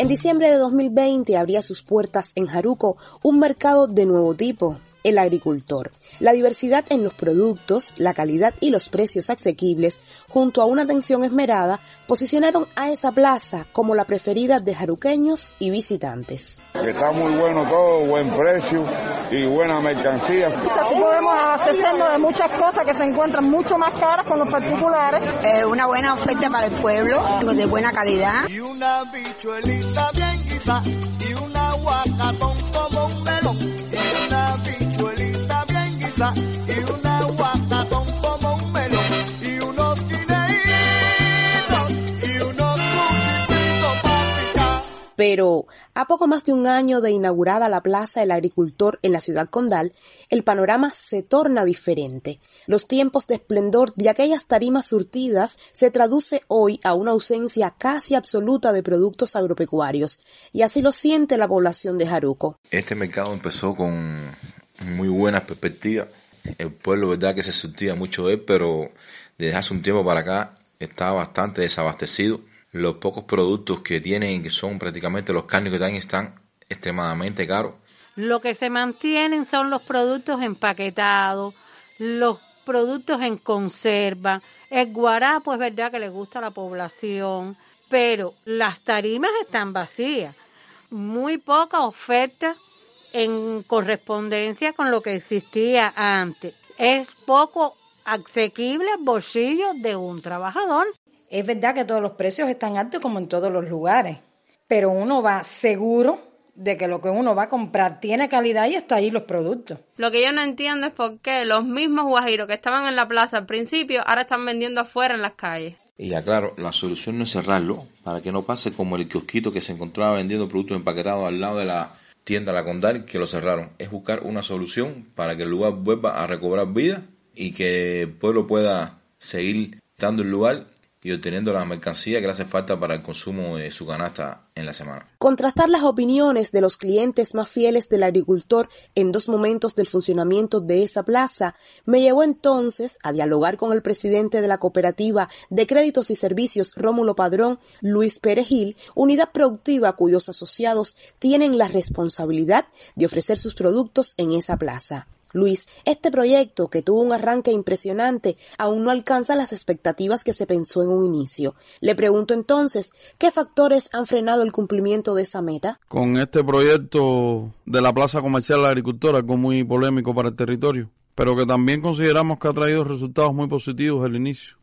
En diciembre de 2020 abría sus puertas en Jaruco un mercado de nuevo tipo, el agricultor. La diversidad en los productos, la calidad y los precios asequibles, junto a una atención esmerada, posicionaron a esa plaza como la preferida de jaruqueños y visitantes. Está muy bueno todo, buen precio y buena mercancía. Así podemos abastecernos de muchas cosas que se encuentran mucho más caras con los particulares. Eh, una buena oferta para el pueblo, de buena calidad. Y una bichuelita bien guisa y una guacatón como Pero a poco más de un año de inaugurada la Plaza del Agricultor en la ciudad condal, el panorama se torna diferente. Los tiempos de esplendor de aquellas tarimas surtidas se traduce hoy a una ausencia casi absoluta de productos agropecuarios, y así lo siente la población de Jaruco. Este mercado empezó con muy buenas perspectivas. El pueblo, verdad que se surtía mucho de él, pero desde hace un tiempo para acá está bastante desabastecido. Los pocos productos que tienen, que son prácticamente los que tienen, están extremadamente caros. Lo que se mantienen son los productos empaquetados, los productos en conserva. El guarapo es verdad que le gusta a la población, pero las tarimas están vacías. Muy poca oferta en correspondencia con lo que existía antes. Es poco asequible al bolsillo de un trabajador. Es verdad que todos los precios están altos como en todos los lugares, pero uno va seguro de que lo que uno va a comprar tiene calidad y está ahí los productos. Lo que yo no entiendo es por qué los mismos guajiros que estaban en la plaza al principio ahora están vendiendo afuera en las calles. Y ya claro, la solución no es cerrarlo, para que no pase como el kiosquito que se encontraba vendiendo productos empaquetados al lado de la tienda La Condal, que lo cerraron. Es buscar una solución para que el lugar vuelva a recobrar vida y que el pueblo pueda seguir dando el lugar y obteniendo la mercancía que le hace falta para el consumo de su canasta en la semana. Contrastar las opiniones de los clientes más fieles del agricultor en dos momentos del funcionamiento de esa plaza me llevó entonces a dialogar con el presidente de la cooperativa de créditos y servicios Rómulo Padrón, Luis Perejil, unidad productiva cuyos asociados tienen la responsabilidad de ofrecer sus productos en esa plaza. Luis, este proyecto, que tuvo un arranque impresionante, aún no alcanza las expectativas que se pensó en un inicio. Le pregunto entonces, ¿qué factores han frenado el cumplimiento de esa meta? Con este proyecto de la Plaza Comercial de la Agricultura, algo muy polémico para el territorio, pero que también consideramos que ha traído resultados muy positivos al inicio.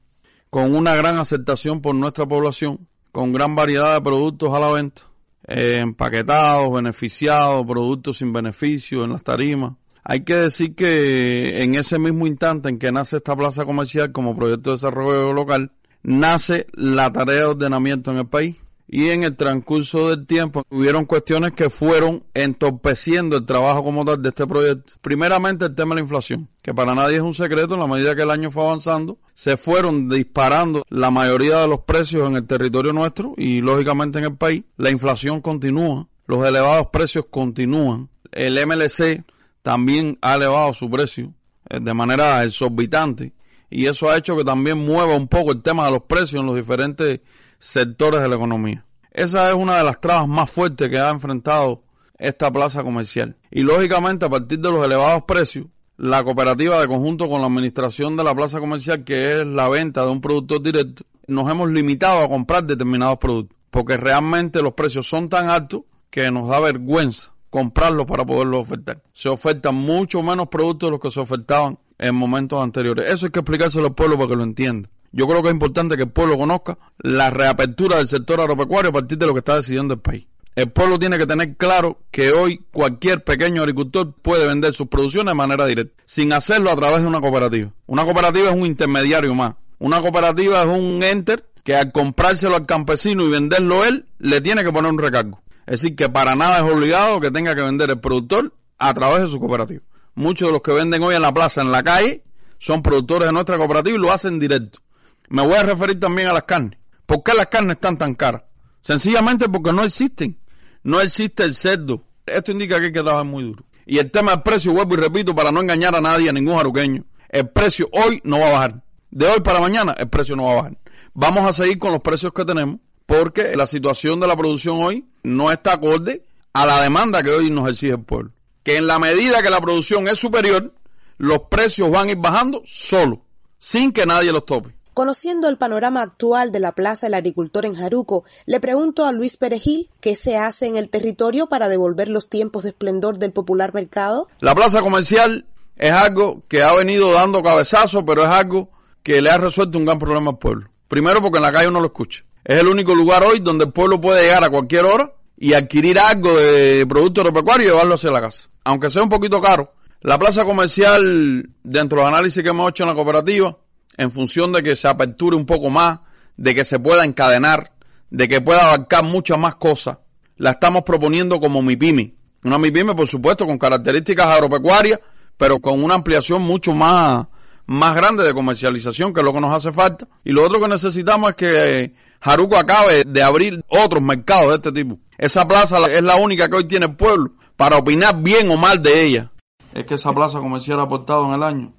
Con una gran aceptación por nuestra población, con gran variedad de productos a la venta, eh, empaquetados, beneficiados, productos sin beneficio en las tarimas, hay que decir que en ese mismo instante en que nace esta plaza comercial como proyecto de desarrollo local, nace la tarea de ordenamiento en el país. Y en el transcurso del tiempo hubieron cuestiones que fueron entorpeciendo el trabajo como tal de este proyecto. Primeramente el tema de la inflación, que para nadie es un secreto, en la medida que el año fue avanzando, se fueron disparando la mayoría de los precios en el territorio nuestro y lógicamente en el país. La inflación continúa, los elevados precios continúan. El MLC también ha elevado su precio eh, de manera exorbitante y eso ha hecho que también mueva un poco el tema de los precios en los diferentes sectores de la economía. Esa es una de las trabas más fuertes que ha enfrentado esta plaza comercial. Y lógicamente a partir de los elevados precios, la cooperativa de conjunto con la administración de la plaza comercial, que es la venta de un producto directo, nos hemos limitado a comprar determinados productos, porque realmente los precios son tan altos que nos da vergüenza comprarlos para poderlos ofertar. Se ofertan mucho menos productos de los que se ofertaban en momentos anteriores. Eso hay que explicárselo al pueblo para que lo entienda. Yo creo que es importante que el pueblo conozca la reapertura del sector agropecuario a partir de lo que está decidiendo el país. El pueblo tiene que tener claro que hoy cualquier pequeño agricultor puede vender sus producciones de manera directa, sin hacerlo a través de una cooperativa. Una cooperativa es un intermediario más. Una cooperativa es un enter que al comprárselo al campesino y venderlo él, le tiene que poner un recargo. Es decir, que para nada es obligado que tenga que vender el productor a través de su cooperativa. Muchos de los que venden hoy en la plaza, en la calle, son productores de nuestra cooperativa y lo hacen directo. Me voy a referir también a las carnes. ¿Por qué las carnes están tan caras? Sencillamente porque no existen. No existe el cerdo. Esto indica que hay que trabajar muy duro. Y el tema del precio, vuelvo y repito, para no engañar a nadie, a ningún jaruqueño. El precio hoy no va a bajar. De hoy para mañana el precio no va a bajar. Vamos a seguir con los precios que tenemos porque la situación de la producción hoy no está acorde a la demanda que hoy nos exige el pueblo. Que en la medida que la producción es superior, los precios van a ir bajando solo, sin que nadie los tope. Conociendo el panorama actual de la Plaza del Agricultor en Jaruco, le pregunto a Luis Perejil qué se hace en el territorio para devolver los tiempos de esplendor del popular mercado. La plaza comercial es algo que ha venido dando cabezazo, pero es algo que le ha resuelto un gran problema al pueblo. Primero porque en la calle uno lo escucha. Es el único lugar hoy donde el pueblo puede llegar a cualquier hora y adquirir algo de producto agropecuario y llevarlo hacia la casa. Aunque sea un poquito caro. La plaza comercial, dentro del análisis que hemos hecho en la cooperativa, en función de que se aperture un poco más, de que se pueda encadenar, de que pueda abarcar muchas más cosas, la estamos proponiendo como MIPIMI. Una MIPIMI, por supuesto, con características agropecuarias, pero con una ampliación mucho más, más grande de comercialización, que es lo que nos hace falta. Y lo otro que necesitamos es que Jaruco acabe de abrir otros mercados de este tipo. Esa plaza es la única que hoy tiene el pueblo para opinar bien o mal de ella. Es que esa plaza comercial ha aportado en el año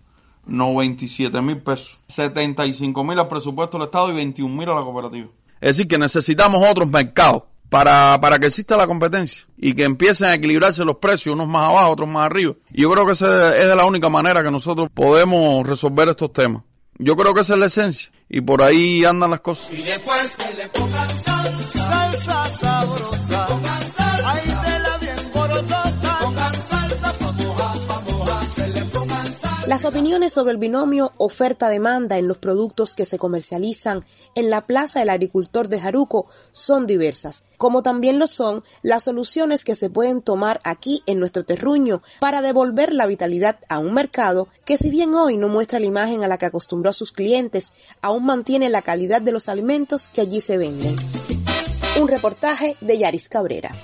97 mil pesos, 75 mil al presupuesto del Estado y 21 mil a la cooperativa. Es decir, que necesitamos otros mercados para, para que exista la competencia y que empiecen a equilibrarse los precios, unos más abajo, otros más arriba. Y yo creo que esa es la única manera que nosotros podemos resolver estos temas. Yo creo que esa es la esencia y por ahí andan las cosas. Y después le Las opiniones sobre el binomio oferta-demanda en los productos que se comercializan en la Plaza del Agricultor de Jaruco son diversas, como también lo son las soluciones que se pueden tomar aquí en nuestro terruño para devolver la vitalidad a un mercado que si bien hoy no muestra la imagen a la que acostumbró a sus clientes, aún mantiene la calidad de los alimentos que allí se venden. Un reportaje de Yaris Cabrera.